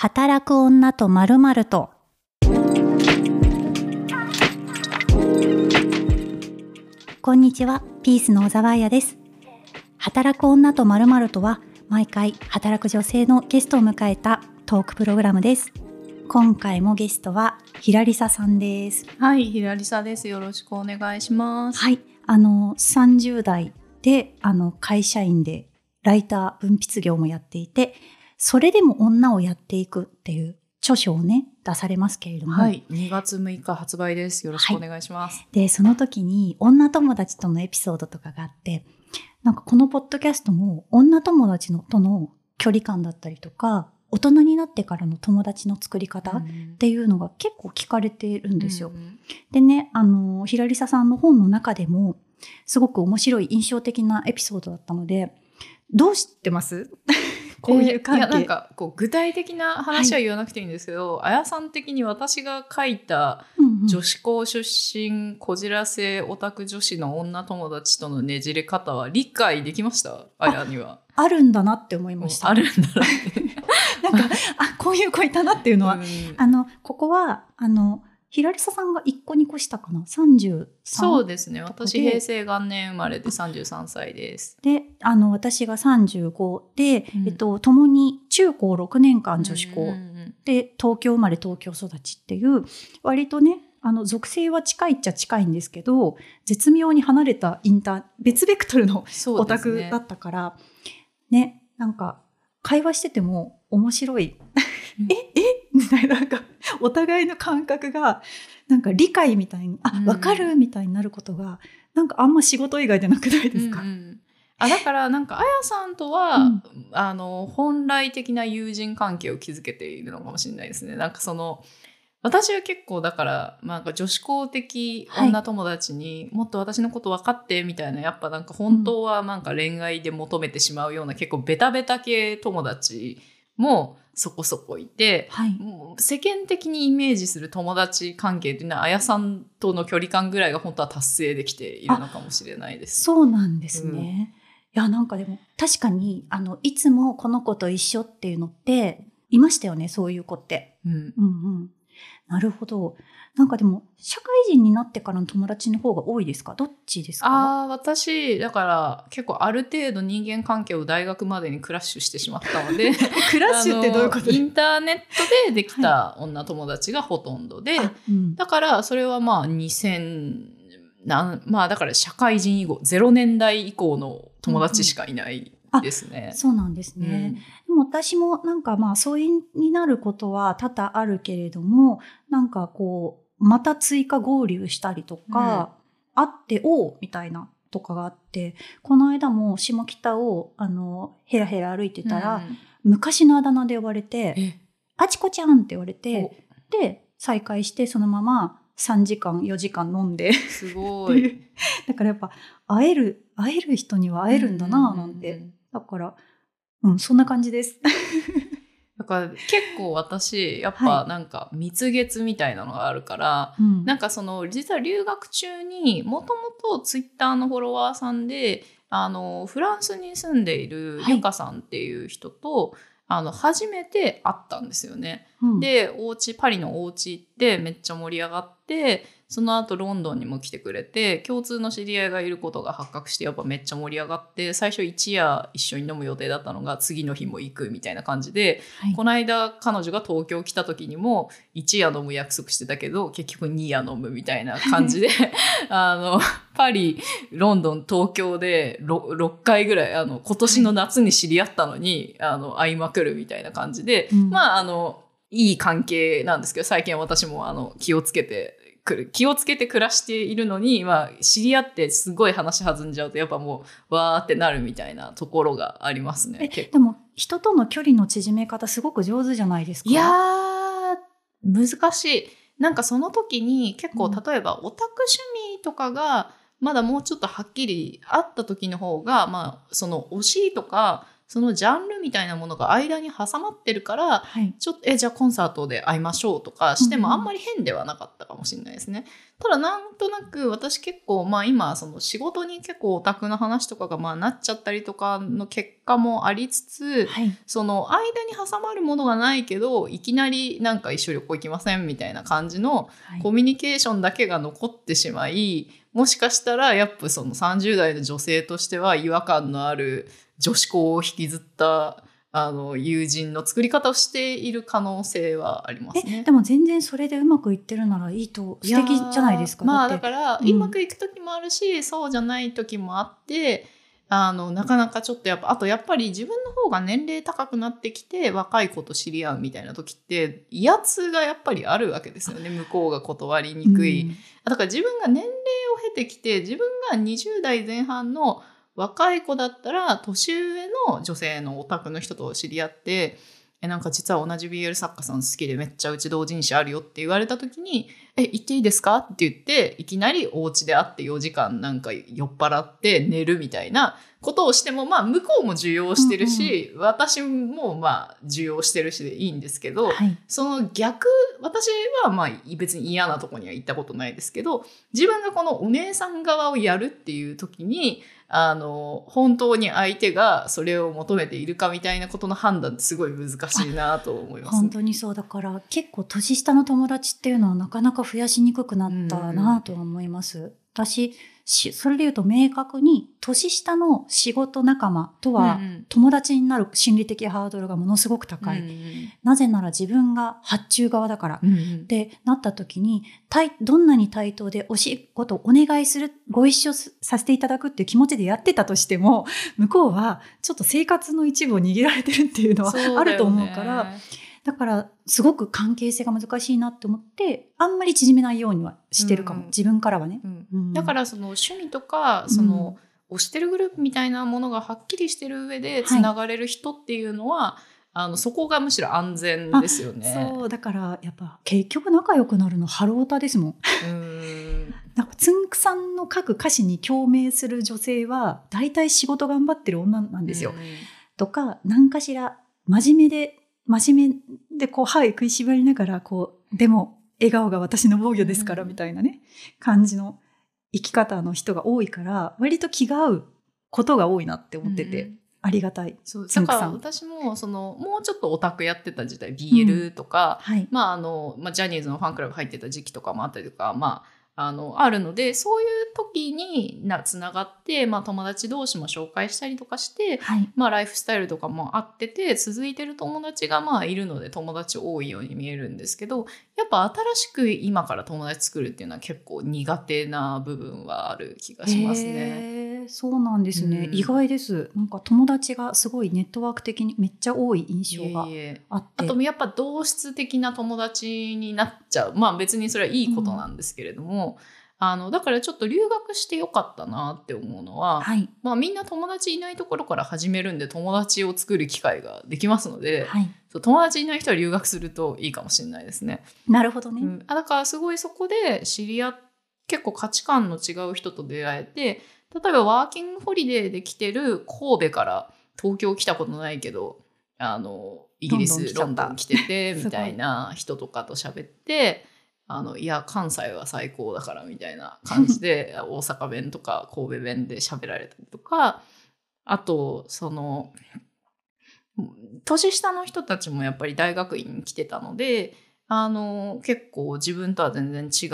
働く女とまるまると。こんにちは、ピースの小沢彩です。働く女とまるまるとは、毎回働く女性のゲストを迎えたトークプログラムです。今回もゲストはひらりささんです。はい、ひらりさです。よろしくお願いします。はい、あの30代であの会社員でライター文筆業もやっていて、それでも女をやっていくっていう著書をね出されますけれども、はい、2月6日発売です。よろしくお願いします。でその時に女友達とのエピソードとかがあって、なんかこのポッドキャストも女友達のとの距離感だったりとか、大人になってからの友達の作り方っうんていうのが結構聞かれてるんですよ。うんでね、あの、ひらりささんの本の中でも、すごく面白い印象的なエピソードだったので、どう知ってます？こういう関係。えーいやなんかこう具体的な話は言わなくていいんですけど、あやさん的に私が書いた女子校出身こじらせオタク女子の女友達とのねじれ方は理解できました？あやには。あるんだなって思いました。あるんだなって。なんか、あ、こういう子いたなっていうのは、うんあの、ここは、あの、ひらりささんが1個2個したかな ?33? そうですね。私で平成元年生まれで33歳です。で、あの、私が35で、うんえっと、共に中高6年間女子校、うんうんうんで、東京生まれ東京育ちっていう、割とね、あの、属性は近いっちゃ近いんですけど、絶妙に離れたインター、別ベクトルのオタクだったから、ね、なんか、会話してても面白い。うんえ？え？みたいな、なんか、お互いの感覚が、なんか理解みたいに、あう、ん。わかるみたいになることが、なんかあんま仕事以外でなくないですか、うんうん。あだからなんかあやさんとは、うん。あの本来的な友人関係を築けているのかもしれないですね。なんかその私は結構だから、まあ、なんか女子校的女友達にもっと私のこと分かってみたいなやっぱなんか本当はなんか恋愛で求めてしまうような結構ベタベタ系友達もそこそこいて、はい。もう世間的にイメージする友達関係っていうのはあやさんとの距離感ぐらいが本当は達成できているのかもしれないです。そうなんですね。いや、なんかでも、確かに、あの、いつもこの子と一緒っていうのって、いましたよね、そういう子って。うんうんうん。なるほど。なんかでも、社会人になってからの友達の方が多いですか？どっちですか？ああ私だから結構ある程度人間関係を大学までにクラッシュしてしまったので クラッシュってどういうこと？インターネットでできた女友達がほとんどで、あうん。だからそれはまあ2000なんまあだから社会人以後0年代以降の友達しかいないですね。そうなんですね。でも私もなんかまあ疎遠になることは多々あるけれども、なんかこう、また追加合流したりとか、あっておうみたいなとかがあって、この間も下北をあの、ヘラヘラ歩いてたら、うん昔のあだ名で呼ばれて、えあちこちゃんって言われて、で、再会してそのまま3時間、4時間飲んで、おすごい。だからやっぱ会える、会える人には会えるんだなぁなんて。うううんだから、うん、そんな感じです。だから結構私やっはぱなんか蜜月みたいなのがあるから、うん。なんかその実は留学中にもともとツイッターのフォロワーさんであのフランスに住んでいるはい。ゆかさんっていう人と、あの初めて会ったんですよね。うん、でお家パリのお家行ってめっちゃ盛り上がってその後ロンドンにも来てくれて共通の知り合いがいることが発覚してやっぱめっちゃ盛り上がって最初一夜一緒に飲む予定だったのが次の日も行くみたいな感じではい。この間彼女が東京来た時にも1夜飲む約束してたけど結局2夜飲むみたいな感じで あのパリロンドン東京で 6, 6回ぐらいあの今年の夏に知り合ったのに、あの会いまくるみたいな感じで、うん。まああのいい関係なんですけど最近私もあの気をつけて気をつけて暮らしているのに、まあ、知り合ってすごい話弾んじゃうとやっぱもうわーってなるみたいなところがありますね。でも人との距離の縮め方すごく上手じゃないですか？いやー、難しい。なんかその時に結構うん例えばオタク趣味とかがまだもうちょっとはっきりあった時の方が、まあその推しとかそのジャンルみたいなものが間に挟まってるから、はい。ちょっと、え、じゃあコンサートで会いましょうとかしてもあんまり変ではなかったかもしれないですね。ただなんとなく私結構、まあ今、その仕事に結構オタクな話とかがまあなっちゃったりとかの結果もありつつ、はい。その間に挟まるものがないけど、いきなりなんか一緒旅行行きませんみたいな感じのはいコミュニケーションだけが残ってしまい、もしかしたらやっぱその30代の女性としては違和感のある女子校を引きずったあの友人の作り方をしている可能性はありますえ、ね。でも全然それでうまくいってるならいいと素敵じゃないですか。まあだから、うんうまくいく時もあるしそうじゃない時もあってあのなかなかちょっとやっぱあとやっぱり自分の方が年齢高くなってきて若い子と知り合うみたいな時って威圧がやっぱりあるわけですよね向こうが断りにくい。うんだから自分が年齢を経てきて自分が20代前半の若い子だったら年上の女性のオタクの人と知り合ってえなんか実は同じ BL 作家さん好きでめっちゃうち同人誌あるよって言われた時に「え行っていいですか?」って言っていきなりお家で会って4時間なんか酔っ払って寝るみたいなことをしてもまあ向こうも受容してるし、私もまあ受容してるしでいいんですけど、はい。その逆私はまあ別に嫌なとこには行ったことないですけど自分がこのお姉さん側をやるっていう時にあの本当に相手がそれを求めているかみたいなことの判断ってすごい難しいなと思います、ね本当にそうだから結構年下の友達っていうのはなかなか増やしにくくなったなと思います。私それで言うと明確に年下の仕事仲間とはうんうん友達になる心理的ハードルがものすごく高い。なぜなら自分が発注側だから。うんうんってなった時に対どんなに対等でお仕事をお願いするご一緒すさせていただくっていう気持ちでやってたとしても向こうはちょっと生活の一部を握られてるっていうのはあると思うからだからすごく関係性が難しいなって思ってあんまり縮めないようにはしてるかも、うん。自分からはね。うん。うん。だからその趣味とかその、推してるグループみたいなものがはっきりしてる上でつながれる人っていうのは、あのそこがむしろ安全ですよね。そう。だからやっぱ結局仲良くなるのハロータですもん。うん。なんかつんくさんの書く歌詞に共鳴する女性は大体仕事頑張ってる女なんですよ。うん。とか何かしら真面目で真面目でこう歯食いしばりながらこうでも笑顔が私の防御ですからうんみたいなね、感じの生き方の人が多いから割と気が合うことが多いなって思ってて、うんありがたい。そうだから私もそのもうちょっとオタクやってた時代 BL とか、はい。まああのまあ、ジャニーズのファンクラブ入ってた時期とかもあったりとか、まあ、あのあるのでそういう時になつながって、まあ、友達同士も紹介したりとかして、はい。まあ、ライフスタイルとかも合ってて続いてる友達がまあいるので友達多いように見えるんですけどやっぱ新しく今から友達作るっていうのは結構苦手な部分はある気がしますね。そうなんですね、うん意外です。なんか友達がすごいネットワーク的にめっちゃ多い印象があって。あとやっぱ同質的な友達になっちゃうまあ別にそれはいいことなんですけれども、あのだからちょっと留学してよかったなって思うのは、はい。まあ、みんな友達いないところから始めるんで友達を作る機会ができますので、はい。そう友達いない人は留学するといいかもしれないですね。なるほどね。うん、あだからすごいそこで知り合っ結構価値観の違う人と出会えて例えばワーキングホリデーで来てる神戸から東京来たことないけどあのイギリスロンドン来てて みたいな人とかと喋ってあのいや関西は最高だからみたいな感じで 大阪弁とか神戸弁で喋られたりとかあとその年下の人たちもやっぱり大学院に来てたのであの結構自分とは全然違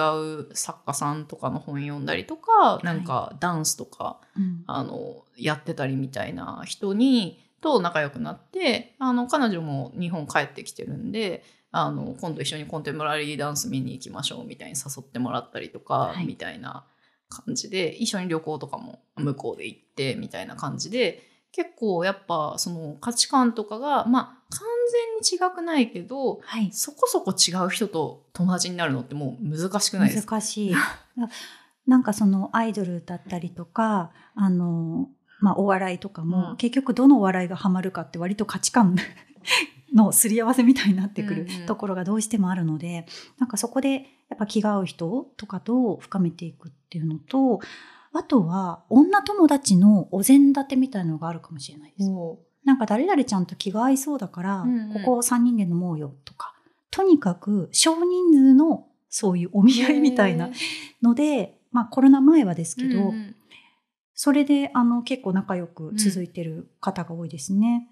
う作家さんとかの本読んだりとか、い。なんかダンスとかうん。あのやってたりみたいな人にと仲良くなってあの彼女も日本帰ってきてるんであの今度一緒にコンテンポラリーダンス見に行きましょうみたいに誘ってもらったりとか、はい。みたいな感じで一緒に旅行とかも向こうで行ってみたいな感じで結構やっぱその価値観とかがまあ完全に違くないけどはい。そこそこ違う人と友達になるのってもう難しくないですか？難しい。な なんかそのアイドルだったりとか、あの、まあお笑いとかも、うん結局どのお笑いがハマるかって割と価値観 のすり合わせみたいになってくるうんうんところがどうしてもあるので、なんかそこでやっぱ気が合う人とかと深めていくっていうのと、あとは女友達のお膳立てみたいなのがあるかもしれないです。なんか誰々ちゃんと気が合いそうだから、うんうん。ここ3人で飲もうよとか、とにかく少人数のそういうお見合いみたいなので、まあコロナ前はですけど、うんうん。それであの結構仲良く続いてる方が多いですね。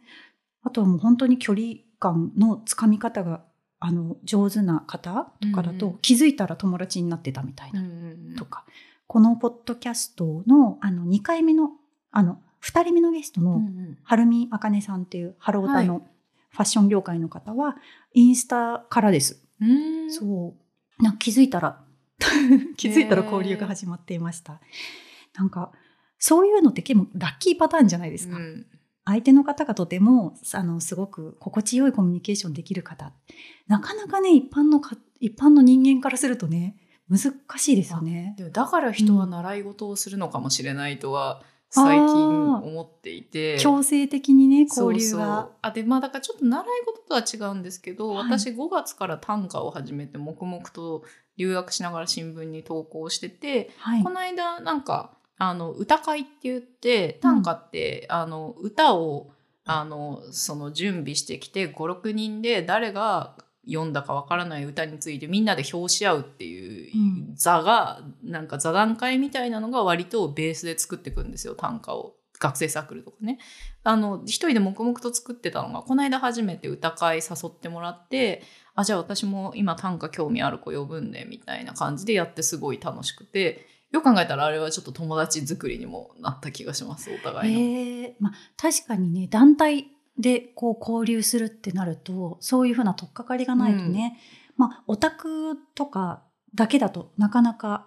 あとはもう本当に距離感のつかみ方があの上手な方とかだと、うんうん。気づいたら友達になってたみたいうんなうんうん。とか、このポッドキャストのあの2回目のあの2人目のゲストのはるみあかねさんっていうハロータはのファッション業界の方はインスタからです。うーんそう。な気づいたら、気づいたら交流が始まっていました。なんか、そういうのって結構ラッキーパターンじゃないですか。うん相手の方がとても、あの、すごく心地よいコミュニケーションできる方。なかなかね、一般のか、一般の人間からするとね、難しいですよね。だから人は習い事をするのかもしれないとは最近思っていて。強制的にね、交流そうそうが。あでまあだからちょっと習い事とは違うんですけど、はい私5月から短歌を始めて黙々と留学しながら新聞に投稿してて、はいこ。の間なんかあの歌会って言って短歌って、あの歌をあのその準備してきて56人で誰が読んだかわからない歌についてみんなで評し合うっていううん座が、なんか座談会みたいなのが割とベースで作っていくんですよ短歌を学生サークルとかね。あの一人で黙々と作ってたのがこの間初めて歌会誘ってもらってあじゃあ私も今短歌興味ある子呼ぶんでみたいな感じでやってすごい楽しくてよく考えたらあれはちょっと友達作りにもなった気がしますお互いの。ええまあ確かにね団体でこう交流するってなるとそういうふうな取っかかりがないとね、まあオタクとかだけだとなかなか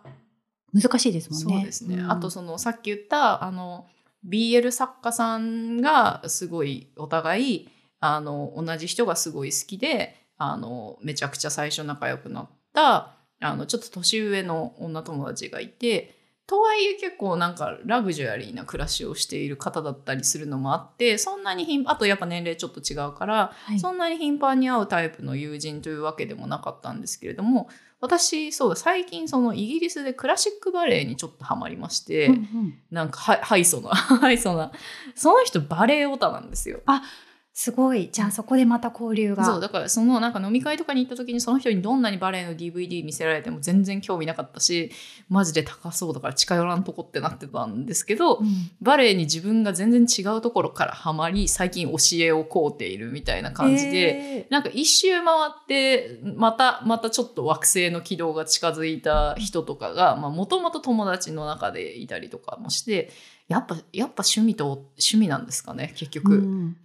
難しいですもんね。そうですね、ん。あとそのさっき言ったあの BL 作家さんがすごいお互いあの同じ人がすごい好きであのめちゃくちゃ最初仲良くなったあのちょっと年上の女友達がいてとはいえ結構なんかラグジュアリーな暮らしをしている方だったりするのもあってそんなに頻あとやっぱ年齢ちょっと違うからはい。そんなに頻繁に会うタイプの友人というわけでもなかったんですけれども私そうだ最近そのイギリスでクラシックバレエにちょっとハマりまして、うんうん。なんかはハイソなハイソなその人バレエオタなんですよ。すごいじゃあそこでまた交流が。そうだからそのなんか飲み会とかに行った時にその人にどんなにバレエの DVD 見せられても全然興味なかったしマジで高そうだから近寄らんとこってなってたんですけど、うん。バレエに自分が全然違うところからハマり最近教えを請うているみたいな感じで、えなんか一周回ってまたまたちょっと惑星の軌道が近づいた人とかがもともと友達の中でいたりとかもしてやっぱやっぱ趣味と趣味なんですかね結ー局。うん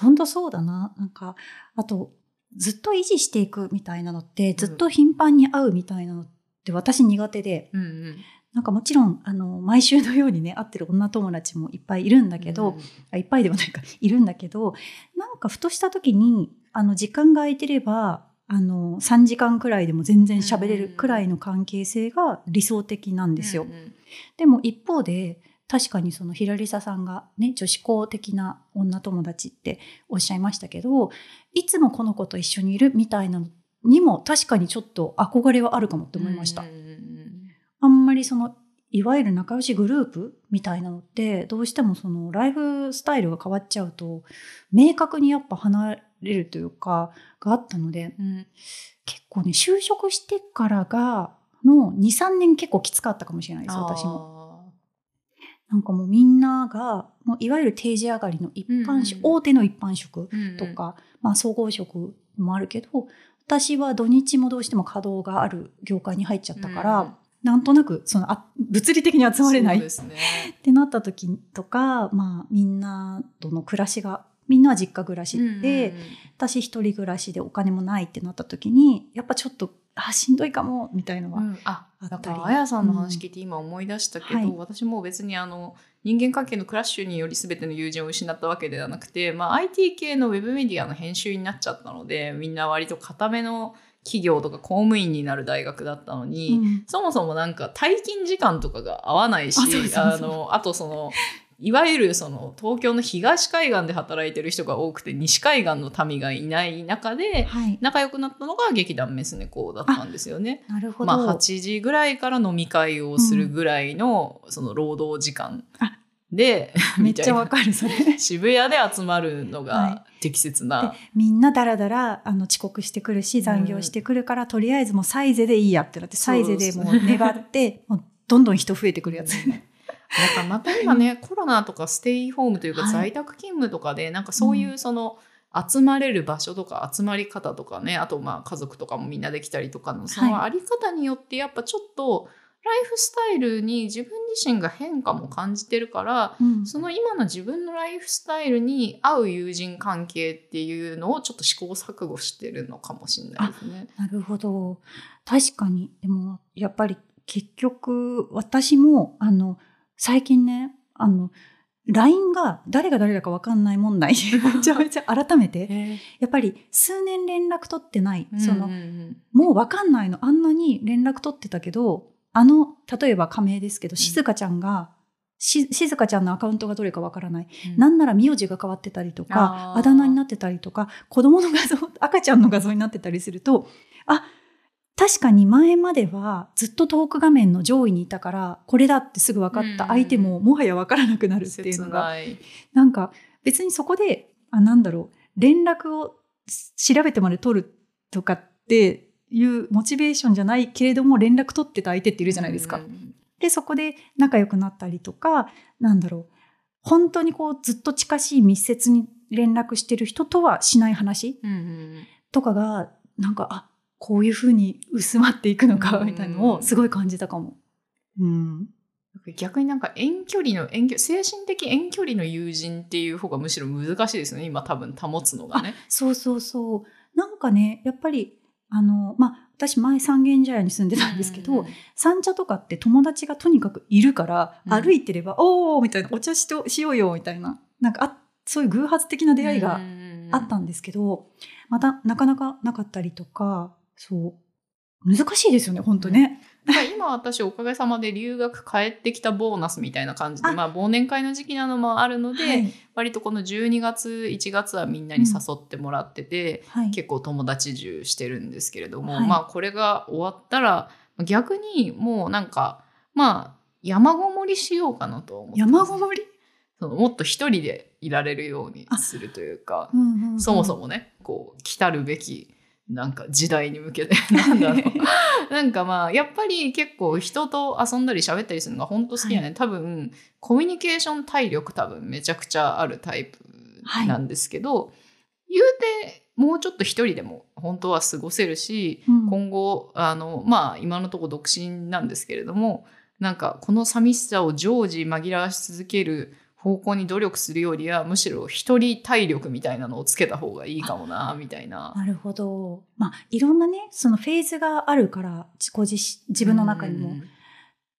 本当そうだな。なんかあとずっと維持していくみたいなのってずっと頻繁に会うみたいなのって私苦手で。うんうんなんかもちろん、あの、毎週のようにね、会ってる女友達もいっぱいいるんだけど、うんあいっぱいではないか、いるんだけど、なんかふとした時に、あの、時間が空いてれば、あの、3時間くらいでも全然喋れるくらいの関係性が理想的なんですよ。うんうんでも一方で、確かにそのヒラリサさんがね、女子校的な女友達っておっしゃいましたけど、いつもこの子と一緒にいるみたいなのにも確かにちょっと憧れはあるかもって思いました。あんまりそのいわゆる仲良しグループみたいなのってどうしてもそのライフスタイルが変わっちゃうと明確にやっぱ離れるというかがあったのでうん結構ね就職してからがの23年結構きつかったかもしれないです私も。あなんかもうみんながもういわゆる定時上がりの一般職、うんうん大手の一般職ーうんとか、まあ総合職もあるけど私は土日もどうしても稼働がある業界に入っちゃったから、うんなんとなくそのあ物理的に集まれない。ね。てなった時とか、まあみんなとの暮らしがみんなは実家暮らしで、うんうんうん。私一人暮らしでお金もないってなった時にやっぱちょっとあしんどいかもみたいのは、うん、ああったり。だからあやさんの話聞いて今思い出したけど、はい。私も別にあの人間関係のクラッシュにより全ての友人を失ったわけではなくて、まあ、IT 系のウェブメディアの編集になっちゃったのでみんな割と固めの企業とか公務員になる大学だったのに、うん。そもそもなんか退勤時間とかが合わないしあのあとそのいわゆるその東京の東海岸で働いてる人が多くて西海岸の民がいない中ではい仲良くなったのが劇団メスネコだったんですよね。なるほど、まあ、8時ぐらいから飲み会をするぐらいのその労働時間で、めっちゃわみかるそれ。渋谷で集まるのはが適切な。でみんなだらだらあの遅刻してくるし残業してくるから、とりあえずもうサイゼでいいやってなってサイゼでもう粘ってどんどん人増えてくるやつね。なんかまた今ね、コロナとかステイホームというかはい。在宅勤務とかで、なんかそういうその、集まれる場所とか集まり方とかねあとまあ家族とかもみんなできたりとかのそのあり方によってやっぱちょっとライフスタイルに自分自身が変化も感じてるからうん。その今の自分のライフスタイルに合う友人関係っていうのをちょっと試行錯誤してるのかもしれないですね。なるほど。確かに。でもやっぱり結局私もあの最近ねあの LINE が誰が誰だか分かんない問題 めちゃめちゃ改めてやっぱり数年連絡取ってない、そのうんうん。もう分かんないのあんなに連絡取ってたけどあの例えば仮名ですけど静香ちゃんが、し静香ちゃんのアカウントがどれか分からない、うん。なんなら名字が変わってたりとかあだ名になってたりとか子供の画像赤ちゃんの画像になってたりするとあ確かに前まではずっとトーク画面の上位にいたからこれだってすぐ分かった相手ももはや分からなくなるっていう切のがなんか別にそこであなんだろう連絡を調べてまで取るとかっていうモチベーションじゃないけれども連絡取ってた相手っているじゃないですか。うんでそこで仲良くなったりとかなんだろう本当にこうずっと近しい密接に連絡してる人とはしない話うんうん。とかがなんかあこういうふうに薄まっていくのかうんみたいのをすごい感じたかも。うん、逆になんか遠距離の遠距精神的遠距離の友人っていう方がむしろ難しいですよね今多分保つのがね。そうそうそうなんかねやっぱりあのまあ私前三軒茶屋に住んでたんですけど、うん三茶とかって友達がとにかくいるから、うん歩いてれば「おお!」みたいな「お茶しとしようよ」みたいななんかあそういう偶発的な出会いがあったんですけど、またなかなかなかったりとかそう。難しいですよね本当ね。今私おかげさまで留学帰ってきたボーナスみたいな感じであ。まあ忘年会の時期なのもあるので、はい。割とこの12月1月はみんなに誘ってもらってて、はい、結構友達中してるんですけれども、はい。まあこれが終わったら逆にもうなんかまあ山ごもりしようかなと思って山ごもり、そのもっと一人でいられるようにするというかうんうんうん。そもそもねこう来たるべきなんか時代に向けて。なんだろう。なんかまあやっぱり結構人と遊んだり喋ったりするのが本当好きなね、多分コミュニケーション体力多分めちゃくちゃあるタイプなんですけど、言うてもうちょっと一人でも本当は過ごせるし、うん。今後あのまあ今のところ独身なんですけれどもなんかこの寂しさを常時紛らわし続ける方向に努力するよりはむしろ一人体力みたいなのをつけた方がいいかもなみたいな。なるほど。まあいろんなねそのフェーズがあるから自己自自分の中にも、うん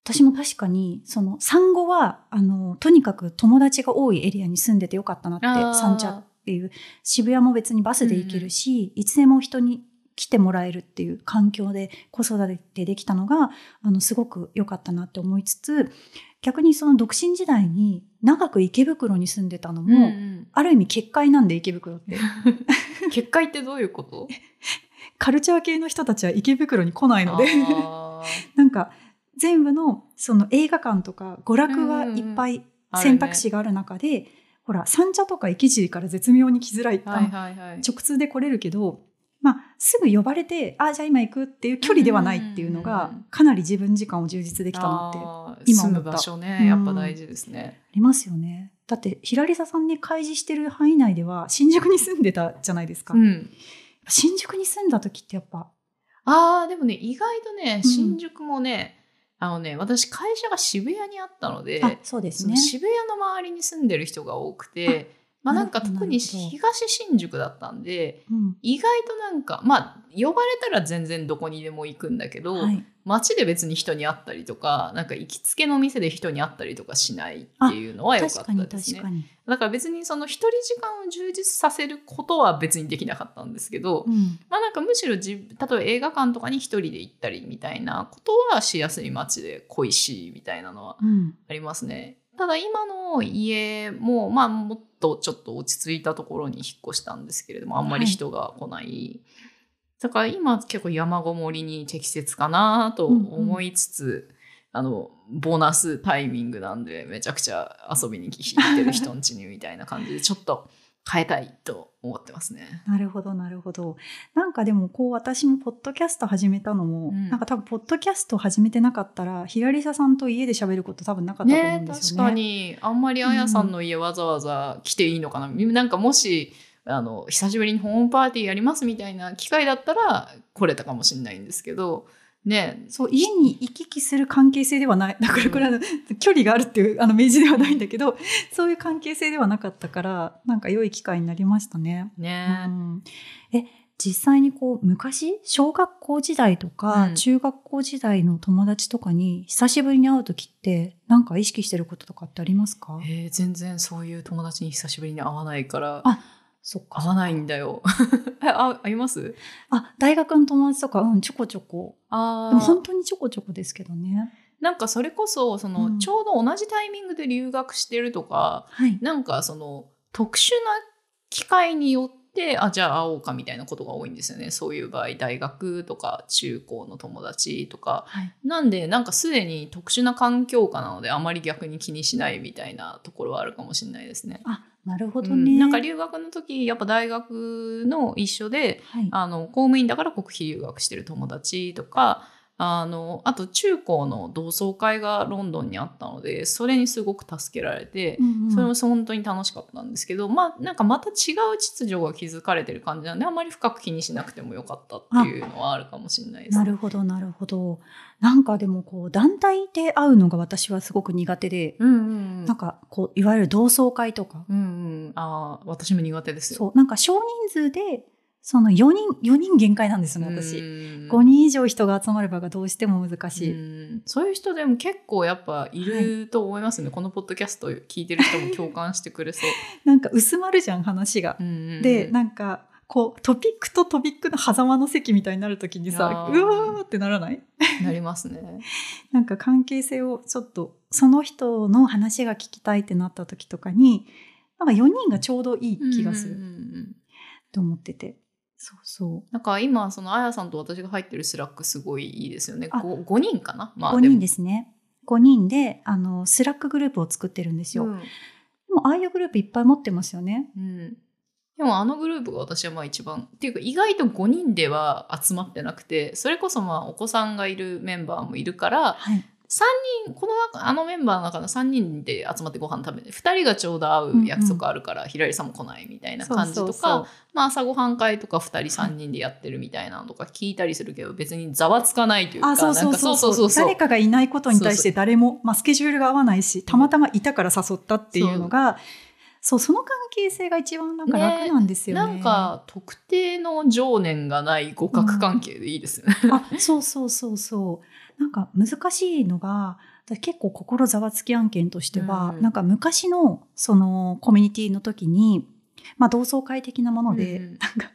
私も確かにその産後はあのとにかく友達が多いエリアに住んでてよかったなって三茶っていう。渋谷も別にバスで行けるし、いつでも人に来てもらえるっていう環境で子育てできたのがあのすごく良かったなって思いつつ逆にその独身時代に長く池袋に住んでたのも、うんうん。ある意味結界なんで池袋って。結界ってどういうこと？カルチャー系の人たちは池袋に来ないので。なんか全部のその映画館とか娯楽はいっぱい選択肢がある中で、ほら三茶とか池尻から絶妙に来づらい、はいはいはい。直通で来れるけど、まあ、すぐ呼ばれてあじゃあ今行くっていう距離ではないっていうのうんがうんうんかなり自分時間を充実できたなって今思った住む場所ね、やっぱ大事ですね。りますよね。だってひらりささんに開示してる範囲内では新宿に住んでたじゃないですか。うん。新宿に住んだ時ってやっぱああ、でもね、意外とね、うん新宿もね、あのね、私、会社が渋谷にあったので、あそうですねその。渋谷の周りに住んでる人が多くて、まあなんか特に東新宿だったんで、うん。意外となんか、まあ、呼ばれたら全然どこにでも行くんだけど、はい、街で別に人に会ったりとか、なんか行きつけの店で人に会ったりとかしないっていうのは良かったですね。だから別にその一人時間を充実させることは別にできなかったんですけど、うん。まあなんかむしろじ例えば映画館とかに一人で行ったりみたいなことはしやすい街で恋しいみたいなのはうん。ありますね。ただ今の家もまあもっとちょっと落ち着いたところに引っ越したんですけれどもあんまり人が来ない。だから今結構山ごもりに適切かなと思いつつ、あの、ボーナスタイミングなんで、めちゃくちゃ遊びに来てる人んちにみたいな感じで、ちょっと変えたいと思ってますね。なるほど、なるほど。なんかでも、こう、私もポッドキャスト始めたのも、うんなんか多分、ポッドキャスト始めてなかったら、ヒラリサさんと家で喋ること多分なかったと思うんねですよね。確かに、あんまりあやさんの家わざわざ来ていいのかな。なんかもし、あの、久しぶりにホームパーティーやりますみたいな機会だったら来れたかもしれないんですけど、ね、そう、家に行き来する関係性ではない。だからこれは、距離があるっていう、あの、明示ではないんだけど、そういう関係性ではなかったから、なんか良い機会になりましたね。ね、うん。え、実際にこう、昔、小学校時代とか、うん。中学校時代の友達とかに、久しぶりに会うときって、なんか意識してることとかってありますか？えー全然そういう友達に久しぶりに会わないから、あそっか。会わないんだよ。えあ、会います？あ、大学の友達とか、うん、ちょこちょこ。あでも本当にちょこちょこですけどね。なんかそれこそ、その、うんちょうど同じタイミングで留学してるとか、はい。なんかその特殊な機会によってあじゃあ会おうかみたいなことが多いんですよねそういう場合大学とか中高の友達とかはい。なんでなんかすでに特殊な環境下なのであまり逆に気にしないみたいなところはあるかもしれないですね。あ、なるほどうんね。なんか留学の時やっぱ大学の一緒ではい。あの公務員だから国費留学してる友達とかあのあと中高の同窓会がロンドンにあったのでそれにすごく助けられて、うんうんそれも本当に楽しかったんですけどまあなんかまた違う秩序が築かれてる感じなんであんまり深く気にしなくてもよかったっていうのはあるかもしれないですね。なるほど、なるほど。なんかでもこう、団体で会うのが私はすごく苦手で、うんうんうんなんかこう、いわゆる同窓会とか、うんうん、ああ私も苦手ですよ。そう、なんか少人数で、その4人、4人限界なんですよね、私。うん5人以上人が集まればがどうしても難しい。うんそういう人でも結構やっぱいると思いますね、このポッドキャスト聞いてる人も共感してくれそう。なんか薄まるじゃん、話が。で、なんか、こう、トピックとトピックの狭間の席みたいになるときにさ、うわーってならない？なりますね。なんか関係性をちょっと、その人の話が聞きたいってなった時とかに、なんか4人がちょうどいい気がすると思ってて。そうそう。なんか今そのあやさんと私が入ってる Slack すごいいいですよね。あ 5, 5人かな？ま5人ですすね。5人で、あの、 Slack グループを作ってるんですよ。うんでも、ああいうグループいっぱい持ってますよね。うんでもあのグループが私はまあ一番っていうか意外と5人では集まってなくてそれこそまあお子さんがいるメンバーもいるからはい。3人この中あのメンバーの中の3人で集まってご飯食べて2人がちょうど会う約束あるから、ひらりさんも来ないみたいな感じとかまあ、朝ごはん会とか2人3人でやってるみたいなのとか聞いたりするけど別にざわつかないというか誰かがいないことに対して誰も、まあ、スケジュールが合わないし、たまたまいたから誘ったっていうのが、そう、その関係性が一番なんか楽なんですよね。なんか特定の情念がない互角関係でいいですよね。あ、そうそうそうそう。なんか難しいのが、私結構心ざわつき案件としては、うんなんか昔のそのコミュニティの時に、まあ同窓会的なもので、うんなんか、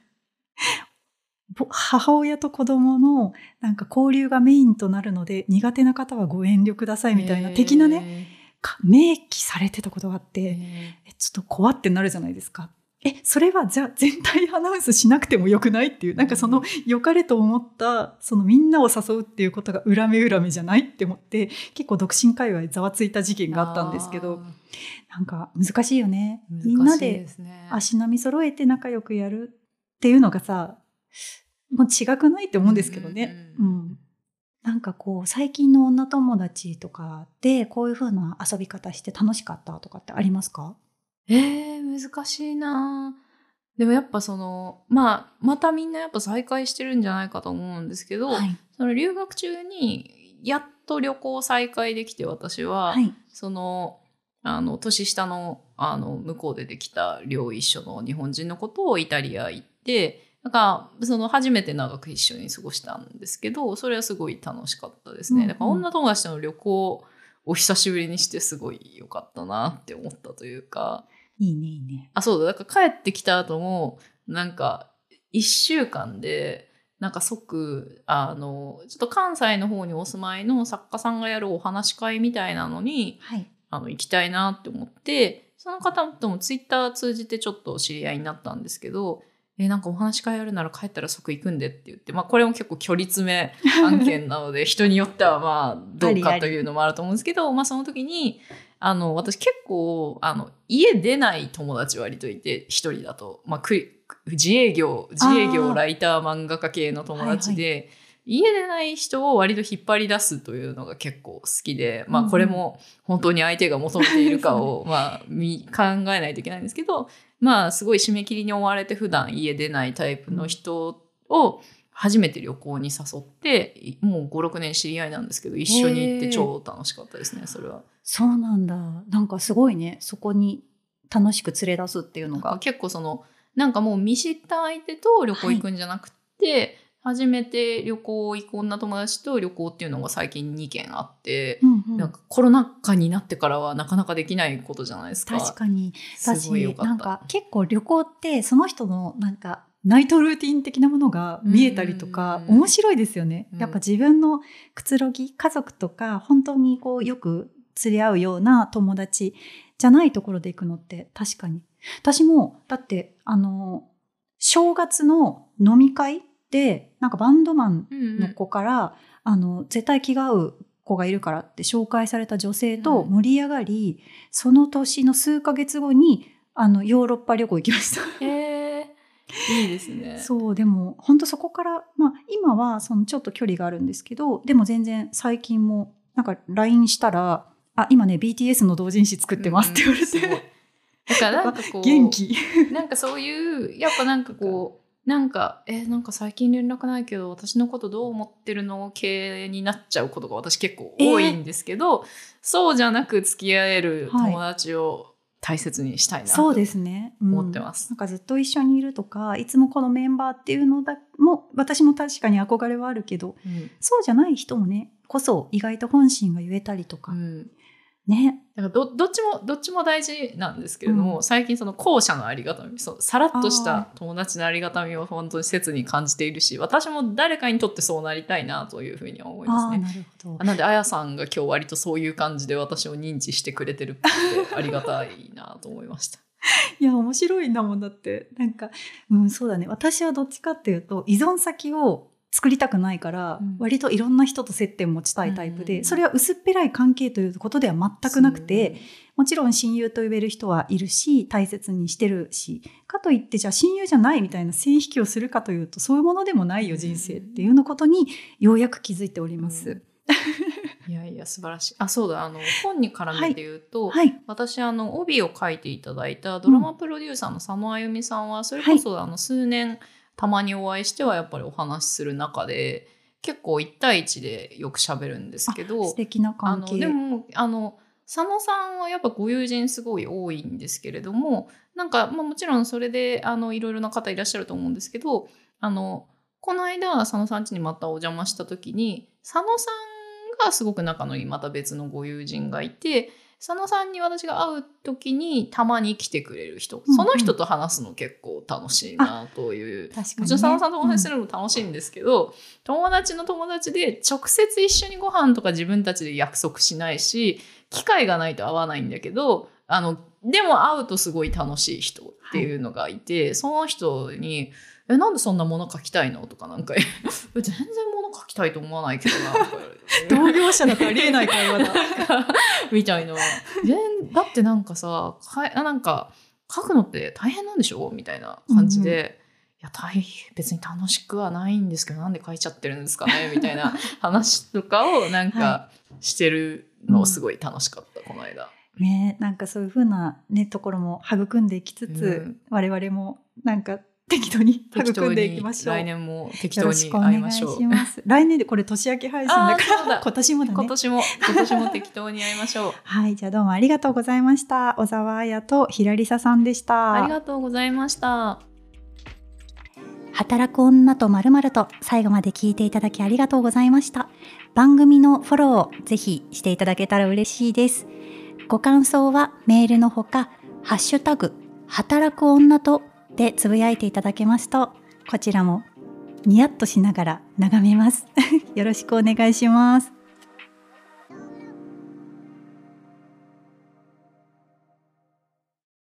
ぼ母親と子供のなんか交流がメインとなるので苦手な方はご遠慮くださいみたいな的なね、明記されてたことがあって、へえちょっと怖ってなるじゃないですか。え、それはじゃあ全体アナウンスしなくてもよくないっていう、なんかその良かれと思った、そのみんなを誘うっていうことが裏目裏目じゃないって思って、結構独身界隈ざわついた事件があったんですけど、なんか難しいよね。あーみんなで足並み揃えて仲良くやるっていうのがさ、もう違くないって思うんですけどね。ううんん。なんかこう、最近の女友達とかで、こういう風な遊び方して楽しかったとかってありますか？えー、難しいなでもやっぱそのまあまたみんなやっぱ再会してるんじゃないかと思うんですけど、はい。その留学中にやっと旅行再開できて私は、はい。そのあの年下のあの向こうでできた寮一緒の日本人のことをイタリア行ってなんかその初めて長く一緒に過ごしたんですけどそれはすごい楽しかったですね、うんうんだから女友達との旅行を久しぶりにしてすごい良かったなって思ったというかいいね、いいね。あそうだだから帰ってきた後もなんか1週間でなんか即あのちょっと関西の方にお住まいの作家さんがやるお話し会みたいなのにはい。あの行きたいなって思ってその方ともツイッター通じてちょっと知り合いになったんですけどえなんかお話し会やるなら帰ったら即行くんでって言って、まあこれも結構距離詰め 案件なので、人によってはまあどうかというのもあると思うんですけど、まあその時に、あの、私結構、あの、家出ない友達割といて、一人だと、まあく自営業、自営業、ライター、漫画家系の友達で、家出ない人を割と引っ張り出すというのが結構好きで、まあこれも本当に相手が求めているかを、まあ見考えないといけないんですけど、まあすごい締め切りに追われて普段家出ないタイプの人を初めて旅行に誘って、いもう5、6年知り合いなんですけど、一緒に行って超楽しかったですね、それは。そうなんだ。なんかすごいね。そこに楽しく連れ出すっていうのが。結構その、なんかもう見知った相手と旅行行くんじゃなくて、初めて旅行行く女友達と旅行っていうのが最近2件あって、うんうんなんかコロナ禍になってからはなかなかできないことじゃないですか。確かに。すごいよ私かった。なんか結構旅行ってその人のなんかナイトルーティン的なものが見えたりとか、うん面白いですよね。うんやっぱ自分のくつろぎ、家族とか本当にこうよく釣り合うような友達じゃないところで行くのって確かに。私もだってあの正月の飲み会でなんかバンドマンうんうん。の子から、あの絶対気が合う子がいるからって紹介された女性と盛り上がり、その年の数ヶ月後にあのヨーロッパ旅行行きました。へえいいですね。そうでも本当そこから、まあ、今はそのちょっと距離があるんですけどでも全然最近もなんか LINE したら「あ今ね BTS の同人誌作ってます」って言われうんだからなんかこう、元気。なんかそういう、やっぱなんかこう、なんか、え、なんか最近連絡ないけど、私のことどう思ってるの系になっちゃうことが私結構多いんですけど、そうじゃなく付き合える友達を大切にしたいなとそうですね、うん。思ってます。なんかずっと一緒にいるとかいつもこのメンバーっていうのだも私も確かに憧れはあるけどうん。そうじゃない人もねこそ意外と本心が言えたりとか、うんね。だからどどっちもどっちも大事なんですけれども、うん。最近その後者のありがたみそうさらっとしあた友達のありがたみを本当に切に感じているし私も誰かにとってそうなりたいなというふうには思いますね。なるほど。あなんであやさんが今日割とそういう感じで私を認知してくれてるってありがたいなと思いました。いや面白いんだもんだって。なんかうんそうだね。私はどっちかっていうと依存先を作りたくないから、うん。割といろんな人と接点持ちたいタイプで、うんそれは薄っぺらい関係ということでは全くなくて、もちろん親友と呼べる人はいるし大切にしてるしかといってじゃあ親友じゃないみたいな線引きをするかというとそういうものでもないよ人生っていうのことにようやく気づいております。いやいや素晴らしい。あそうだあの本に絡めて言うと、はい、私あの帯を書いていただいたドラマプロデューサーの佐野あゆみさんはそれこそ、あの数年たまにお会いしてはやっぱりお話しする中で結構1対1でよく喋るんですけど素敵なあの関係でもあの佐野さんはやっぱご友人すごい多いんですけれどもなんか、まあ、もちろんそれであのいろいろな方いらっしゃると思うんですけどあのこの間佐野さん家にまたお邪魔した時に佐野さんがすごく仲のいいまた別のご友人がいて佐野さんに私が会う時にたまに来てくれる人、うんうん。その人と話すの結構楽しいなという。確かに、ね、もちろん佐野さんとお話しするのも楽しいんですけど、友達の友達で直接一緒にご飯とか自分たちで約束しないし機会がないと会わないんだけどあのでも会うとすごい楽しい人っていうのがいて、その人に「えなんでそんなもの書きたいの?」とかなんか「え 全然もの書きたいと思わないけどな」。同業者だとありえない会話だ。みたいな。全だってなんかさかなんか書くのって大変なんでしょ？みたいな感じで。いや大変別に楽しくはないんですけどなんで書いちゃってるんですかね？みたいな話とかをなんかしてるのすごい楽しかった、この間。ねなんかそういうふうな、ね、ところも育んでいきつつ、うん我々もなんか適当に育んでいきましょう。来年も適当に会いましょう。来年でこれ年明け配信だから今年もだね。今年も今年も適当に会いましょう。はい、じゃあどうもありがとうございました。小沢彩と平里沙さんでした。ありがとうございました。働く女とまるまると最後まで聞いていただきありがとうございました。番組のフォローをぜひしていただけたら嬉しいです。ご感想はメールのほか、ハッシュタグ、働く女とでつぶやいていただけますと、こちらもニヤッとしながら眺めます。よろしくお願いします。